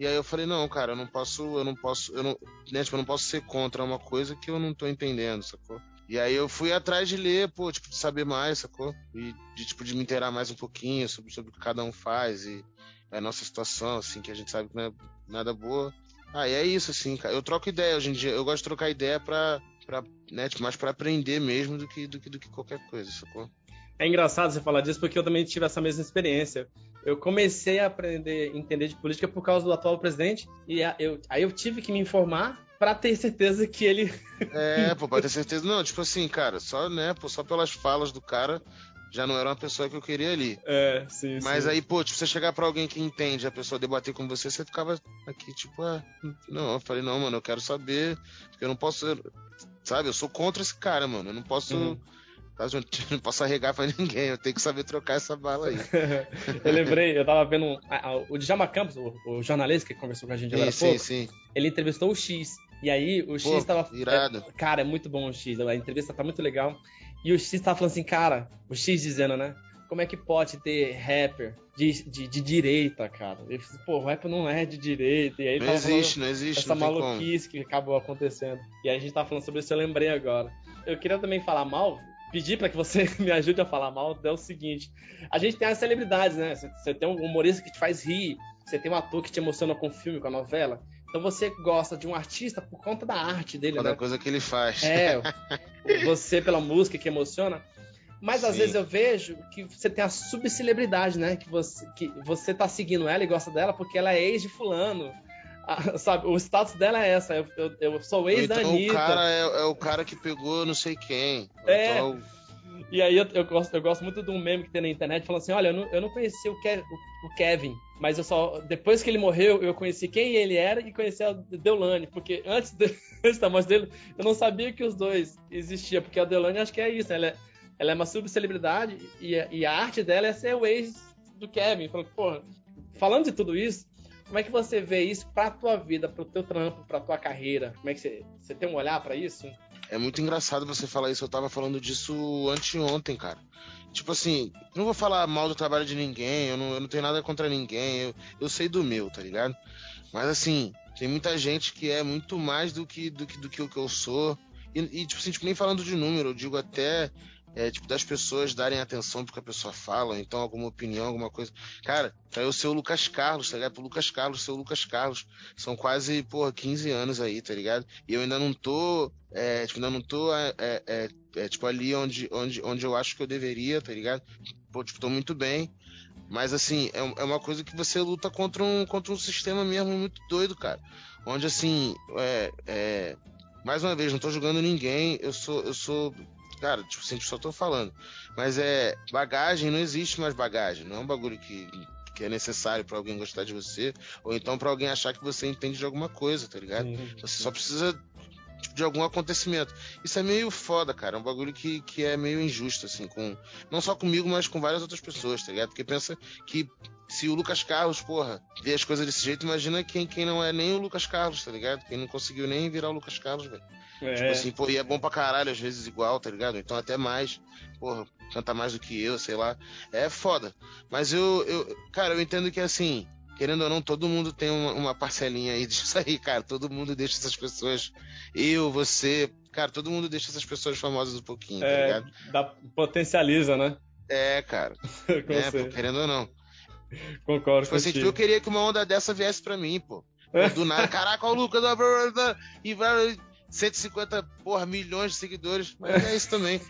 E aí eu falei, não, cara, eu não posso, eu não posso, eu não, né, tipo, eu não posso ser contra uma coisa que eu não tô entendendo, sacou? E aí eu fui atrás de ler, pô, tipo, de saber mais, sacou? E de, tipo, de me inteirar mais um pouquinho sobre, sobre o que cada um faz e a nossa situação, assim, que a gente sabe que não é nada boa. Ah, e é isso, assim, cara. Eu troco ideia hoje em dia. Eu gosto de trocar ideia pra, pra né, tipo, mais pra aprender mesmo do que, do que, do que qualquer coisa, sacou? É engraçado você falar disso porque eu também tive essa mesma experiência. Eu comecei a aprender, entender de política por causa do atual presidente e eu, aí eu tive que me informar para ter certeza que ele. é, pô, pra ter certeza. Não, tipo assim, cara, só, né, pô, só pelas falas do cara já não era uma pessoa que eu queria ali. É, sim, Mas sim. aí, pô, tipo, você chegar pra alguém que entende, a pessoa debater com você, você ficava aqui, tipo, ah, não, eu falei, não, mano, eu quero saber, porque eu não posso, sabe, eu sou contra esse cara, mano, eu não posso. Uhum. Eu não posso arregar pra ninguém, eu tenho que saber trocar essa bala aí. eu lembrei, eu tava vendo o Djalma Campos, o, o, jornalista que conversou com a gente agora sim, pouco, sim, sim. ele entrevistou o X. E aí o X Pô, tava. Irado. É, cara, é muito bom o X. A entrevista tá muito legal. E o X tava falando assim, cara, o X dizendo, né? Como é que pode ter rapper de, de, de direita, cara? Ele pô, o rapper não é de direita. E aí não existe, não existe. Essa não maluquice que acabou acontecendo. E aí a gente tava falando sobre isso, eu lembrei agora. Eu queria também falar mal, pedir para que você me ajude a falar mal, é o seguinte: a gente tem as celebridades, né? Você tem um humorista que te faz rir, você tem um ator que te emociona com o filme, com a novela. Então você gosta de um artista por conta da arte dele, Toda né? coisa que ele faz. É, você pela música que emociona. Mas às Sim. vezes eu vejo que você tem a subcelebridade, né? Que você, que você tá seguindo ela e gosta dela porque ela é ex de fulano. Ah, sabe, o status dela é essa. Eu, eu, eu sou ex então, da Anitta. O cara é, é, o cara que pegou não sei quem. É. Então, e aí eu, eu, gosto, eu gosto muito de um meme que tem na internet falando assim: olha, eu não, eu não conheci o, Ke o, o, Kevin, mas eu só. Depois que ele morreu, eu conheci quem ele era e conheci a Deolane. Porque antes, de, antes da morte dele, eu não sabia que os dois existiam. Porque a Deolane acho que é isso, né? ela é, ela é uma subcelebridade e, e a arte dela é ser o ex do Kevin. Falando, porra, falando de tudo isso, como é que você vê isso pra tua vida, pro teu trampo, pra tua carreira? Como é que você, você tem um olhar para isso? É muito engraçado você falar isso. Eu tava falando disso anteontem, cara. tipo assim, não vou falar mal do trabalho de ninguém, eu não, eu não tenho nada contra ninguém, eu, eu sei do meu, tá ligado? Mas assim, tem muita gente que é muito mais do que do que, do que o que eu sou. E, e tipo assim, tipo, nem falando de número, eu digo até é, tipo, das pessoas darem atenção pro que a pessoa fala, então alguma opinião, alguma coisa. Cara, eu ser o Lucas Carlos, tá ligado? Pro Lucas Carlos ser o Lucas Carlos. São quase, porra, 15 anos aí, tá ligado? E eu ainda não tô, é, tipo, ainda não tô, é, é, é, é, tipo, ali onde, onde, onde eu acho que eu deveria, tá ligado? Pô, tipo, tô muito bem. Mas, assim, é, é uma coisa que você luta contra um, contra um sistema mesmo muito doido, cara. Onde, assim, é, é, mais uma vez, não tô julgando ninguém, eu sou, eu sou cara, tipo assim, só tô falando. Mas é. Bagagem, não existe mais bagagem. Não é um bagulho que, que é necessário para alguém gostar de você. Ou então para alguém achar que você entende de alguma coisa, tá ligado? Sim. Você só precisa de algum acontecimento. Isso é meio foda, cara. É um bagulho que, que é meio injusto, assim, com. Não só comigo, mas com várias outras pessoas, tá ligado? Porque pensa que se o Lucas Carlos, porra, vê as coisas desse jeito, imagina quem, quem não é nem o Lucas Carlos, tá ligado? Quem não conseguiu nem virar o Lucas Carlos, velho. É. Tipo assim, pô, e é bom pra caralho, às vezes igual, tá ligado? Então até mais. Porra, canta mais do que eu, sei lá. É foda. Mas eu, eu cara, eu entendo que assim, querendo ou não, todo mundo tem uma, uma, parcelinha aí disso aí, cara. Todo mundo deixa essas pessoas. Eu, você, cara, todo mundo deixa essas pessoas famosas um pouquinho, tá é, tá ligado? Dá, potencializa, né? É, cara. é, pô, querendo ou não. Concordo tipo assim, tipo, eu queria que uma onda dessa viesse pra mim, pô. Do nada, caraca, o Lucas e vai 150 porra, milhões de seguidores, mas é isso também.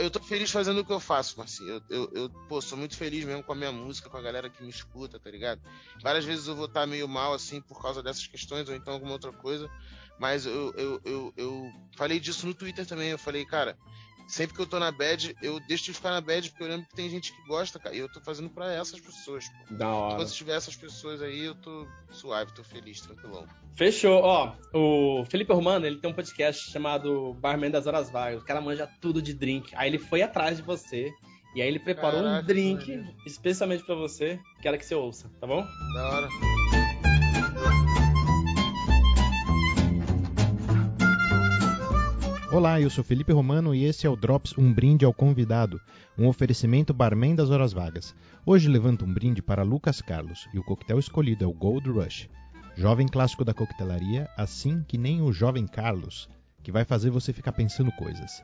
eu tô feliz fazendo o que eu faço, Marcinho. Eu, eu, eu pô, sou muito feliz mesmo com a minha música, com a galera que me escuta, tá ligado? Várias vezes eu vou estar meio mal, assim, por causa dessas questões, ou então alguma outra coisa. Mas eu, eu, eu, eu falei disso no Twitter também. Eu falei, cara, sempre que eu tô na bad, eu deixo de ficar na bad, porque eu lembro que tem gente que gosta, cara. E eu tô fazendo pra essas pessoas, pô. Da hora. Quando tiver essas pessoas aí, eu tô suave, tô feliz, tranquilão. Fechou. Ó, o Felipe Romano, ele tem um podcast chamado Barman das Horas Vagas. O cara manja tudo de drink. Aí ele foi atrás de você. E aí ele preparou Caraca, um drink especialmente para você. Quero que você ouça, tá bom? Da hora. Olá, eu sou Felipe Romano e esse é o Drops Um Brinde ao Convidado, um oferecimento barman das horas vagas. Hoje levanto um brinde para Lucas Carlos e o coquetel escolhido é o Gold Rush, jovem clássico da coquetelaria, assim que nem o jovem Carlos, que vai fazer você ficar pensando coisas.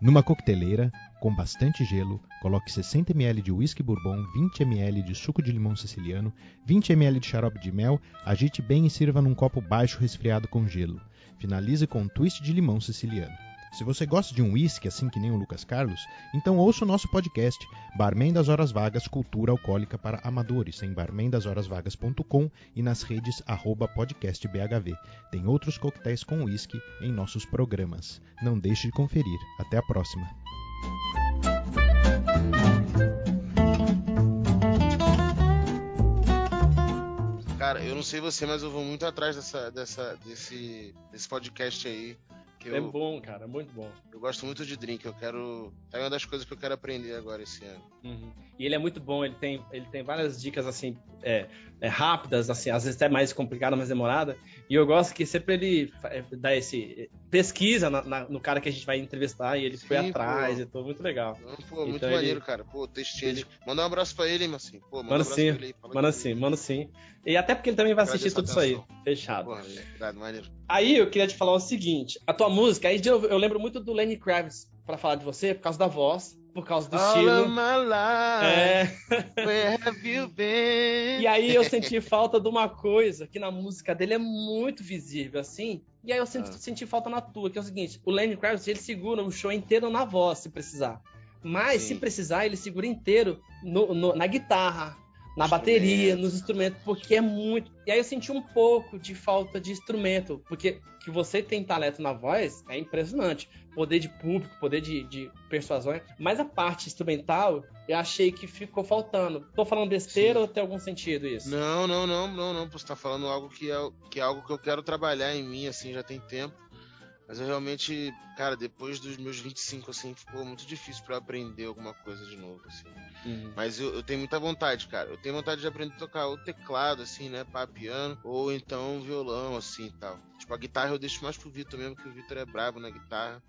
Numa coqueteleira, com bastante gelo, coloque 60 ml de whisky bourbon, 20 ml de suco de limão siciliano, 20 ml de xarope de mel, agite bem e sirva num copo baixo resfriado com gelo. Finalize com um twist de limão siciliano. Se você gosta de um uísque assim que nem o Lucas Carlos, então ouça o nosso podcast Barman das Horas Vagas Cultura Alcoólica para Amadores em barmendashorasvagas.com e nas redes arroba podcastbhv. Tem outros coquetéis com uísque em nossos programas. Não deixe de conferir. Até a próxima. Cara, eu não sei você, mas eu vou muito atrás dessa, dessa, desse, desse podcast aí. é eu, bom, cara, é muito bom. Eu gosto muito de drink, eu quero. É uma das coisas que eu quero aprender agora esse ano. Uhum. E ele é muito bom, ele tem, ele tem várias dicas assim, é, é, rápidas, assim, às vezes até mais complicada, mais demorada. E eu gosto que sempre ele é, dá esse. pesquisa na, na, no cara que a gente vai entrevistar e ele Sim, foi atrás pô. e tudo muito legal. Não, pô, então muito ele... maneiro, cara. Pô, textinho. Ele... Manda um abraço pra ele, hein, Marcinho. Pô, manda, manda um sim, ele manda sim, manda sim. E até porque ele também vai assistir tudo atenção. isso aí. Fechado. Porra, verdade, maneiro. Aí eu queria te falar o seguinte: a tua música, aí eu, eu lembro muito do Lenny Kravitz para falar de você por causa da voz por causa do All estilo. é. Where have you been? E aí eu senti falta de uma coisa que na música dele é muito visível, assim. E aí eu senti, ah. senti falta na tua, que é o seguinte: o Lenny Kravitz ele segura um show inteiro na voz, se precisar. Mas, Sim. se precisar, ele segura inteiro no, no, na guitarra, na bateria, nos instrumentos, porque é muito. E aí eu senti um pouco de falta de instrumento, porque que você tem talento na voz é impressionante. Poder de público, poder de, de persuasão, mas a parte instrumental eu achei que ficou faltando. Tô falando besteira Sim. ou tem algum sentido isso? Não, não, não, não, não. Você tá falando algo que é, que é algo que eu quero trabalhar em mim, assim, já tem tempo. Mas eu realmente, cara, depois dos meus 25, assim, ficou muito difícil para aprender alguma coisa de novo, assim. Uhum. Mas eu, eu, tenho muita vontade, cara. Eu tenho vontade de aprender a tocar o teclado, assim, né, para piano, ou então violão, assim, e tal. Tipo, a guitarra eu deixo mais pro Vitor mesmo, que o Vitor é brabo na guitarra.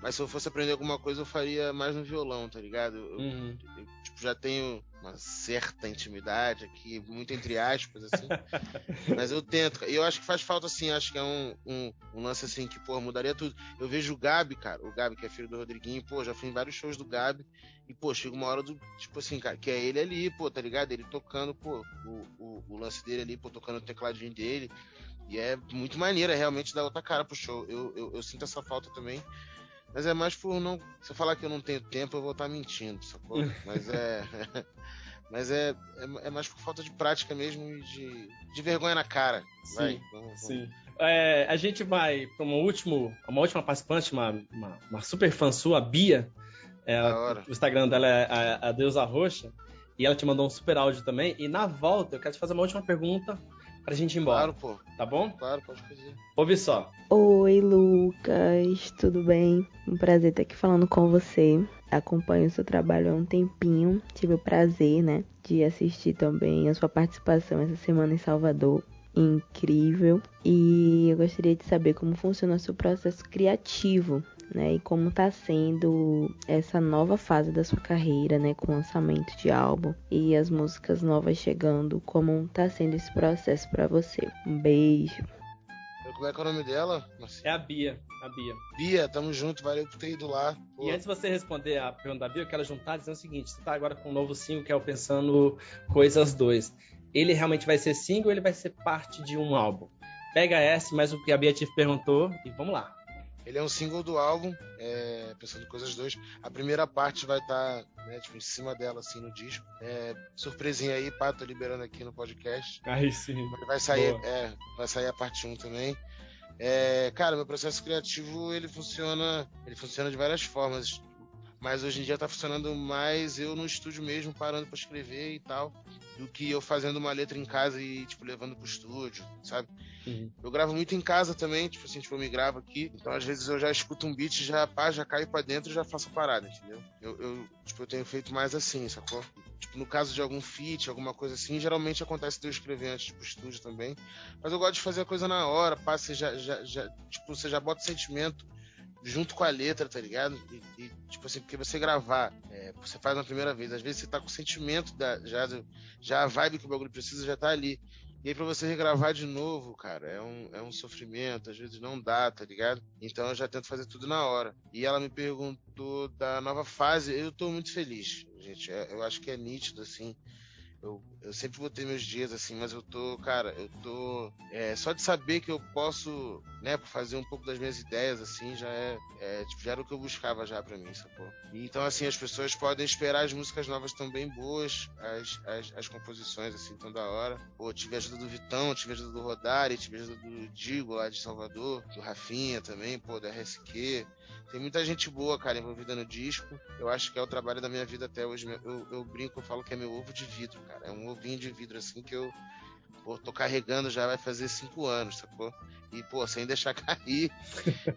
Mas se eu fosse aprender alguma coisa, eu faria mais no violão, tá ligado? Eu, Uhum. eu, tipo, já tenho uma certa intimidade aqui, muito entre aspas, assim. mas eu tento. E eu acho que faz falta, assim, acho que é um, um, um lance assim que, pô, mudaria tudo. Eu vejo o Gabi, cara, o Gabi, que é filho do Rodriguinho, pô, já fui em vários shows do Gabi. E, pô, chega uma hora do, tipo assim, cara, que é ele ali, pô, tá ligado? Ele tocando, pô, o, o, o lance dele ali, pô, tocando o tecladinho dele. E é muito maneiro, é realmente dar outra cara pro show. Eu, eu, eu sinto essa falta também. Mas é mais por não. Se eu falar que eu não tenho tempo, eu vou estar mentindo, sacou? Mas é. Mas é, é, é mais por falta de prática mesmo e de, de vergonha na cara. Vai, Sim, vamos- vamos. Sim. É, a gente vai para uma, último, uma última participante, uma, uma, uma super fã sua, a Bia. O Instagram dela é a, a Deusa Roxa. E ela te mandou um super áudio também. E na volta, eu quero te fazer uma última pergunta pra gente ir embora. Claro, pô. Tá bom? Claro, pode fazer. Ouve só. Oi, Lucas, tudo bem? Um prazer estar aqui falando com você. Acompanho o seu trabalho há um tempinho. Tive o prazer, né, de assistir também a sua participação essa semana em Salvador. Incrível. E eu gostaria de saber como funciona o seu processo criativo, né? E como tá sendo essa nova fase da sua carreira, né? Com o lançamento de álbum e as músicas novas chegando. Como tá sendo esse processo para você? Um beijo. Como é que é o nome dela? É a Bia. A Bia. Bia, tamo junto, valeu por ter ido lá. Pô, E antes de você responder a pergunta da Bia, eu quero juntar dizendo o seguinte: você tá agora com um novo single que é o Pensando Coisas 2. Ele realmente vai ser single ou ele vai ser parte de um álbum? Pega essa, mais o que a Bia te perguntou e vamos lá. Ele é um single do álbum, é, Pensando em Coisas 2. A primeira parte vai estar né, tipo, em cima dela, assim, no disco. É, surpresinha aí, pá, tô liberando aqui no podcast. Aí sim. Vai sair, Boa. é, vai sair a parte 1 também. É, cara, meu processo criativo, ele funciona, ele funciona de várias formas. Mas hoje em dia tá funcionando mais eu no estúdio mesmo, parando pra escrever e tal, do que eu fazendo uma letra em casa e, tipo, levando pro estúdio, sabe? Uhum. Eu gravo muito em casa também, tipo assim, tipo, eu me gravo aqui. Então, às vezes, eu já escuto um beat, já pá, já caio pra dentro e já faço a parada, entendeu? Eu, eu, tipo, eu tenho feito mais assim, sacou? Tipo, no caso de algum feat, alguma coisa assim, geralmente acontece de eu escrever antes pro estúdio também. Mas eu gosto de fazer a coisa na hora, pá, você já, já, já, tipo, você já bota o sentimento junto com a letra, tá ligado? E, e, tipo assim, porque você gravar, é, você faz na primeira vez, às vezes você tá com o sentimento da, já, já a vibe que o bagulho precisa já tá ali. E aí pra você regravar de novo, cara, é um, é um sofrimento, às vezes não dá, tá ligado? Então eu já tento fazer tudo na hora. E ela me perguntou da nova fase, eu tô muito feliz, gente. é- Eu acho que é nítido, assim. Eu, eu sempre botei meus dias assim, mas eu tô, cara, eu tô. é, só de saber que eu posso, né, fazer um pouco das minhas ideias, assim, já é. é, tipo, já era o que eu buscava já pra mim, sacou? Então, assim, as pessoas podem esperar as músicas novas tão bem boas, as, as, as composições, assim, tão da hora. Pô, tive a ajuda do Vitão, tive a ajuda do Rodari, tive a ajuda do Digo lá de Salvador, do Rafinha também, pô, da RSQ. Tem muita gente boa, cara, envolvida no disco. Eu acho que é o trabalho da minha vida até hoje. Eu, eu brinco, eu falo que é meu ovo de vidro, cara. É um ovinho de vidro, assim, que eu pô, tô carregando já vai fazer cinco anos, sacou? E, pô, sem deixar cair.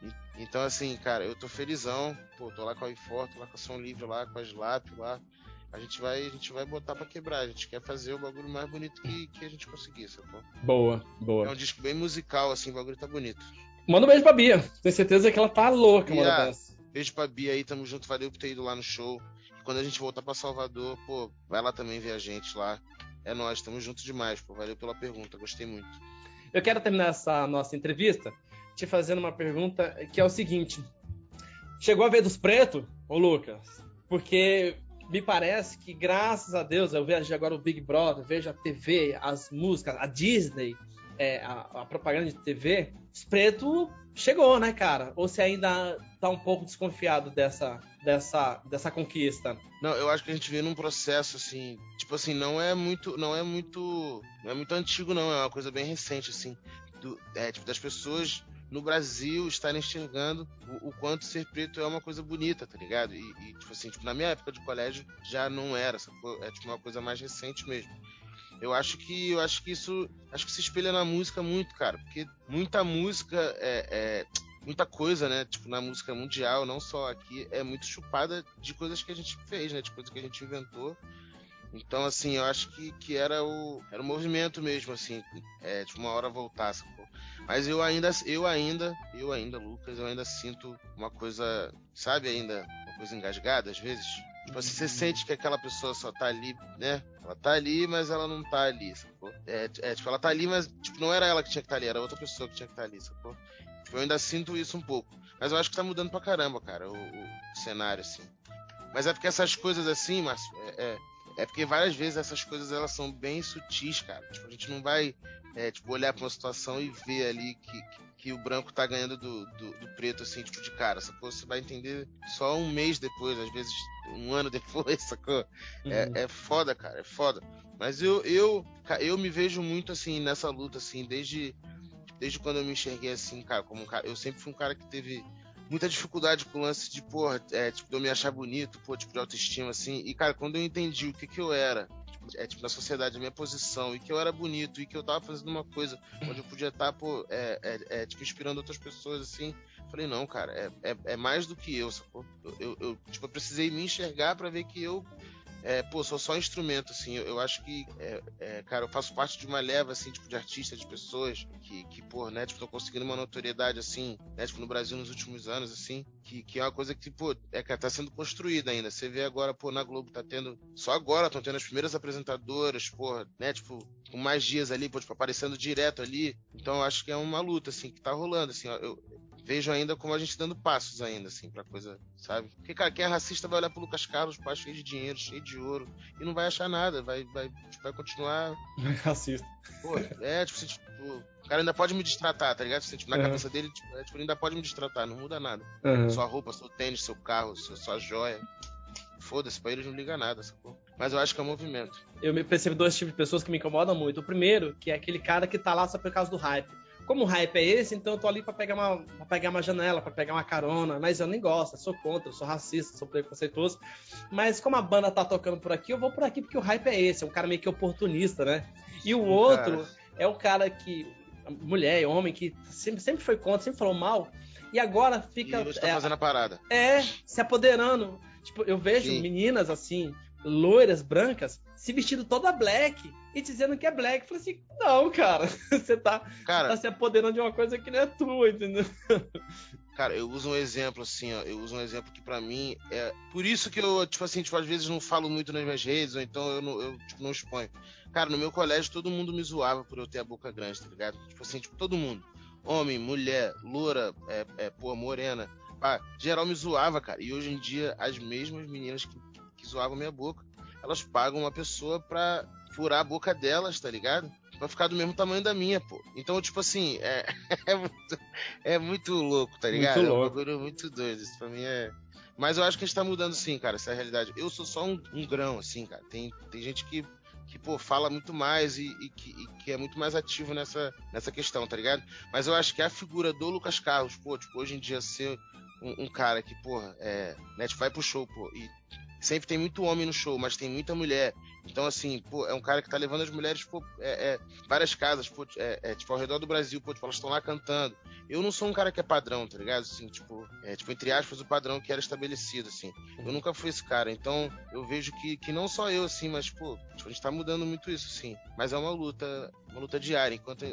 E- então, assim, cara, eu tô felizão. Pô, tô lá com a iFor, tô lá com a Som Livre lá, com a Slap lá. A gente vai, a gente vai botar pra quebrar. A gente quer fazer o bagulho mais bonito que, que a gente conseguir, sacou? Boa, É boa. um disco bem musical, assim, o bagulho tá bonito. Manda um beijo pra Bia. Tenho certeza que ela tá louca, Bia. mano. Beijo pra Bia aí, tamo junto, valeu por ter ido lá no show. E quando a gente voltar pra Salvador, pô, vai lá também ver a gente lá. É nóis, tamo junto demais, pô. Valeu pela pergunta, gostei muito. Eu quero terminar essa nossa entrevista te fazendo uma pergunta que é o seguinte: Chegou a ver dos pretos, ô Lucas? Porque me parece que, graças a Deus, eu vejo agora o Big Brother, vejo a TV, as músicas, a Disney, é, a, a propaganda de TV, os pretos chegou, né, cara? Ou você ainda tá um pouco desconfiado dessa, dessa, dessa conquista? Não, eu acho que a gente vê num processo assim, tipo assim, não é muito, não é muito, não é muito antigo não, é uma coisa bem recente assim, do, é, tipo das pessoas no Brasil estarem enxergando o, o quanto ser preto é uma coisa bonita, tá ligado? E, e, tipo assim, tipo, na minha época de colégio já não era, é tipo uma coisa mais recente mesmo. Eu acho que eu acho que isso acho que se espelha na música muito, cara, porque muita música é, é muita coisa, né? Tipo, na música mundial, não só aqui, é muito chupada de coisas que a gente fez, né? De coisas que a gente inventou. Então, assim, eu acho que, que era o era o movimento mesmo, assim, é, de uma hora voltar, sacou? Mas eu ainda, eu ainda, eu ainda, Lucas, eu ainda sinto uma coisa, sabe, ainda, uma coisa engasgada às vezes. Tipo assim, você sente que aquela pessoa só tá ali, né? Ela tá ali, mas ela não tá ali, sacou? É, é tipo, ela tá ali, mas tipo, não era ela que tinha que estar tá ali, era outra pessoa que tinha que estar tá ali, sacou? Tipo, eu ainda sinto isso um pouco. Mas eu acho que tá mudando pra caramba, cara, o, o cenário, assim. Mas é porque essas coisas assim, Márcio, é, é, é, porque várias vezes essas coisas elas são bem sutis, cara. Tipo, a gente não vai é, tipo, olhar pra uma situação e ver ali que, que, que o branco tá ganhando do, do, do, preto, assim, tipo, de cara, sacou? Você vai entender só um mês depois, às vezes um ano depois, sacou? É, uhum. É, é foda, cara, é foda. Mas eu, eu, eu me vejo muito, assim, nessa luta, assim, desde, desde quando eu me enxerguei, assim, cara, como um cara. Eu sempre fui um cara que teve muita dificuldade com o lance de, porra, é, tipo, de eu me achar bonito, pô, tipo, de autoestima, assim. E, cara, quando eu entendi o que que eu era, é, tipo, na sociedade, a minha posição, e que eu era bonito, e que eu tava fazendo uma coisa onde eu podia estar, tá, pô, é, é, é, tipo, inspirando outras pessoas, assim. Falei, não, cara, é, é, é mais do que eu, sacou? Eu, eu, eu, tipo, eu precisei me enxergar para ver que eu é, pô, sou só instrumento, assim. Eu, eu acho que, é, é, cara, eu faço parte de uma leva, assim, tipo, de artistas, de pessoas que, que pô, né, tipo, estão conseguindo uma notoriedade, assim, né, tipo, no Brasil nos últimos anos, assim, que, que é uma coisa que, pô, é, que tá sendo construída ainda. Você vê agora, pô, na Globo tá tendo, só agora estão tendo as primeiras apresentadoras, pô, né, tipo, com mais dias ali, pô, tipo, aparecendo direto ali. Então eu acho que é uma luta, assim, que tá rolando, assim, ó, eu, vejo ainda como a gente dando passos ainda, assim, pra coisa, sabe? Porque, cara, quem é racista vai olhar pro Lucas Carlos, pai cheio de dinheiro, cheio de ouro, e não vai achar nada, vai, vai, tipo, vai continuar. Racista. Pô, é, tipo, assim, tipo, o cara ainda pode me distratar, tá ligado? Assim, tipo, na uhum. cabeça dele, tipo, é, tipo, ele ainda pode me distratar, não muda nada. Uhum. Sua roupa, seu tênis, seu carro, sua, sua joia. Foda-se, pra eles não liga nada, sacou? Mas eu acho que é um movimento. Eu me percebo dois tipos de pessoas que me incomodam muito. O primeiro, que é aquele cara que tá lá só por causa do hype como o hype é esse, então eu tô ali para pegar uma pra pegar uma janela, para pegar uma carona, mas eu nem gosto, eu sou contra, eu sou racista, sou preconceituoso. Mas como a banda tá tocando por aqui, eu vou por aqui porque o hype é esse, é um cara meio que oportunista, né? E o outro cara. é o cara que mulher, homem que sempre, sempre foi contra, sempre falou mal, e agora fica e hoje tá é, fazendo a parada. É, se apoderando. Tipo, eu vejo Sim. meninas assim, loiras, brancas, se vestindo toda black e dizendo que é black. Eu falei assim, não, cara, você tá, cara, tá se apoderando de uma coisa que não é tua, entendeu? Cara, eu uso um exemplo assim, ó, eu uso um exemplo que para mim é por isso que eu, tipo assim, tipo, às vezes não falo muito nas minhas redes, ou então eu não, eu, tipo, não exponho. Cara, no meu colégio todo mundo me zoava por eu ter a boca grande, tá ligado? Tipo assim, tipo, todo mundo. Homem, mulher, loura, é, é, pô, morena. Pá, geral me zoava, cara. E hoje em dia, as mesmas meninas que que zoavam minha boca, elas pagam uma pessoa pra furar a boca delas, tá ligado? Pra ficar do mesmo tamanho da minha, pô. Então, tipo assim, é, é, muito, é muito louco, tá ligado? Muito louco. É um bagulho muito doido. Isso pra mim é. Mas eu acho que a gente tá mudando sim, cara, essa é a realidade. Eu sou só um, um grão, assim, cara. Tem, tem gente que, que pô, fala muito mais e, e, que, e, que, é muito mais ativo nessa, nessa questão, tá ligado? Mas eu acho que a figura do Lucas Carlos, pô, tipo, hoje em dia ser um, um cara que, porra, é, né, tipo, vai pro show, pô, e sempre tem muito homem no show, mas tem muita mulher. Então, assim, pô, é um cara que tá levando as mulheres, pô, é, é, várias casas, pô, é, é, tipo, ao redor do Brasil, pô, tipo, elas estão lá cantando. Eu não sou um cara que é padrão, tá ligado? Assim, tipo, é, tipo, entre aspas, o padrão que era estabelecido, assim. Eu nunca fui esse cara. Então, eu vejo que, que não só eu, assim, mas, pô, tipo, a gente tá mudando muito isso, sim. Mas é uma luta, uma luta diária. Enquanto,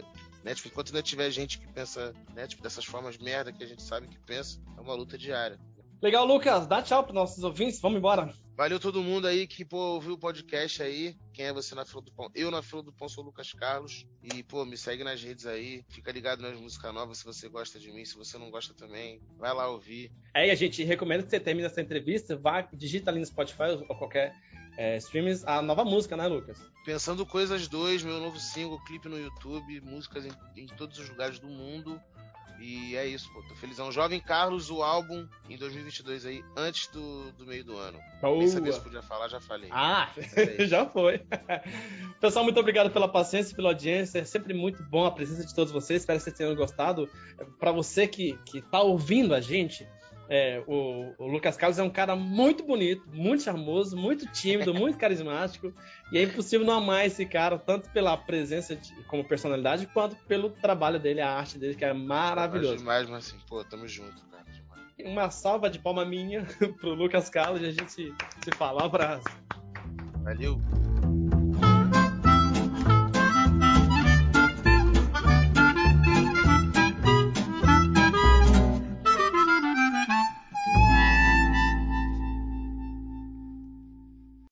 né, tipo, enquanto ainda tiver gente que pensa, né, tipo, dessas formas merda que a gente sabe que pensa, é uma luta diária. Legal, Lucas. Dá tchau para nossos ouvintes. Vamos embora. Valeu todo mundo aí que, pô, ouviu o podcast aí. Quem é você na fila do pão? Eu na fila do pão sou o Lucas Carlos. E, pô, me segue nas redes aí. Fica ligado nas músicas novas se você gosta de mim. Se você não gosta também, vai lá ouvir. É, e a gente recomenda que você termine essa entrevista. Vá, digita ali no Spotify ou qualquer é, streams a nova música, né, Lucas? Pensando Coisas 2, meu novo single, clipe no YouTube, músicas em, em todos os lugares do mundo. E é isso, pô. Tô felizão. Jovem Carlos, o álbum em 2022 aí, antes do, do meio do ano. Boa. Nem sabia se podia falar, já falei. Ah, é já foi. Pessoal, muito obrigado pela paciência, pela audiência. É sempre muito bom a presença de todos vocês. Espero que vocês tenham gostado. Para você que, que tá ouvindo a gente, é, o, o, Lucas Carlos é um cara muito bonito, muito charmoso, muito tímido, muito carismático. E é impossível não amar esse cara, tanto pela presença de, como personalidade, quanto pelo trabalho dele, a arte dele, que é maravilhoso. demais, mas assim, pô, tamo junto, cara. Demais. Uma salva de palma minha pro Lucas Carlos e a gente se, se fala. Um abraço. Valeu.